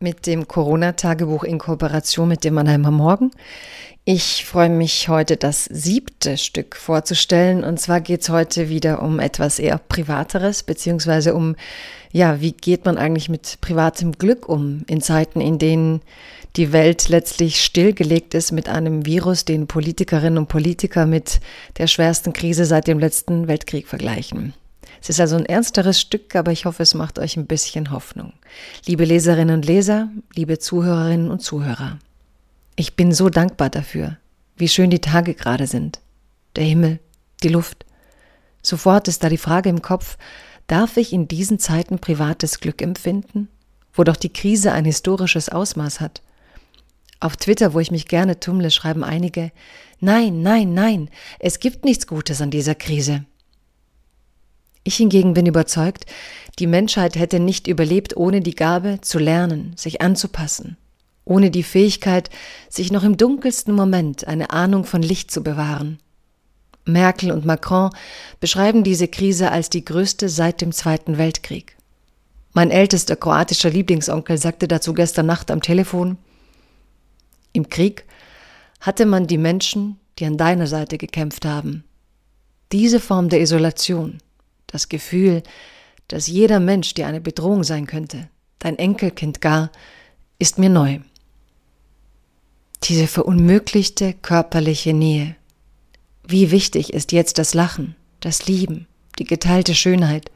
mit dem Corona-Tagebuch in Kooperation mit dem Mannheimer Morgen. Ich freue mich heute das siebte Stück vorzustellen und zwar geht es heute wieder um etwas eher Privateres, beziehungsweise um, ja, wie geht man eigentlich mit privatem Glück um in Zeiten, in denen die Welt letztlich stillgelegt ist mit einem Virus, den Politikerinnen und Politiker mit der schwersten Krise seit dem letzten Weltkrieg vergleichen. Es ist also ein ernsteres Stück, aber ich hoffe, es macht euch ein bisschen Hoffnung. Liebe Leserinnen und Leser, liebe Zuhörerinnen und Zuhörer, ich bin so dankbar dafür, wie schön die Tage gerade sind. Der Himmel, die Luft. Sofort ist da die Frage im Kopf, darf ich in diesen Zeiten privates Glück empfinden, wo doch die Krise ein historisches Ausmaß hat? Auf Twitter, wo ich mich gerne tummle, schreiben einige, nein, nein, nein, es gibt nichts Gutes an dieser Krise. Ich hingegen bin überzeugt, die Menschheit hätte nicht überlebt ohne die Gabe zu lernen, sich anzupassen, ohne die Fähigkeit, sich noch im dunkelsten Moment eine Ahnung von Licht zu bewahren. Merkel und Macron beschreiben diese Krise als die größte seit dem Zweiten Weltkrieg. Mein ältester kroatischer Lieblingsonkel sagte dazu gestern Nacht am Telefon, im Krieg hatte man die Menschen, die an deiner Seite gekämpft haben. Diese Form der Isolation, das Gefühl, dass jeder Mensch dir eine Bedrohung sein könnte, dein Enkelkind gar, ist mir neu. Diese verunmöglichte körperliche Nähe. Wie wichtig ist jetzt das Lachen, das Lieben, die geteilte Schönheit,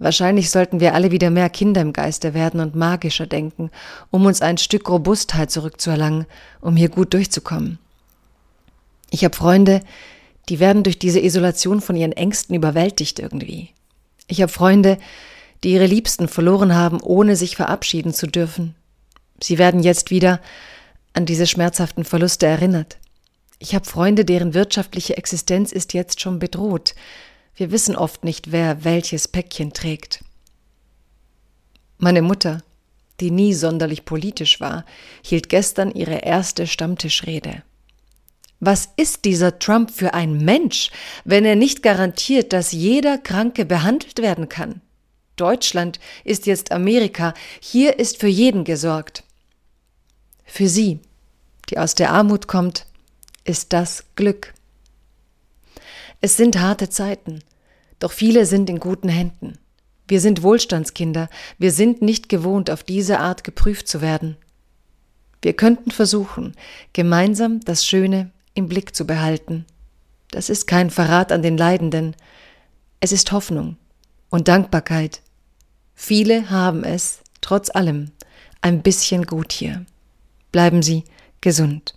Wahrscheinlich sollten wir alle wieder mehr Kinder im Geiste werden und magischer denken, um uns ein Stück Robustheit zurückzuerlangen, um hier gut durchzukommen. Ich habe Freunde, die werden durch diese Isolation von ihren Ängsten überwältigt irgendwie. Ich habe Freunde, die ihre Liebsten verloren haben, ohne sich verabschieden zu dürfen. Sie werden jetzt wieder an diese schmerzhaften Verluste erinnert. Ich habe Freunde, deren wirtschaftliche Existenz ist jetzt schon bedroht, wir wissen oft nicht, wer welches Päckchen trägt. Meine Mutter, die nie sonderlich politisch war, hielt gestern ihre erste Stammtischrede. Was ist dieser Trump für ein Mensch, wenn er nicht garantiert, dass jeder Kranke behandelt werden kann? Deutschland ist jetzt Amerika, hier ist für jeden gesorgt. Für sie, die aus der Armut kommt, ist das Glück. Es sind harte Zeiten, doch viele sind in guten Händen. Wir sind Wohlstandskinder, wir sind nicht gewohnt, auf diese Art geprüft zu werden. Wir könnten versuchen, gemeinsam das Schöne im Blick zu behalten. Das ist kein Verrat an den Leidenden, es ist Hoffnung und Dankbarkeit. Viele haben es, trotz allem, ein bisschen gut hier. Bleiben Sie gesund.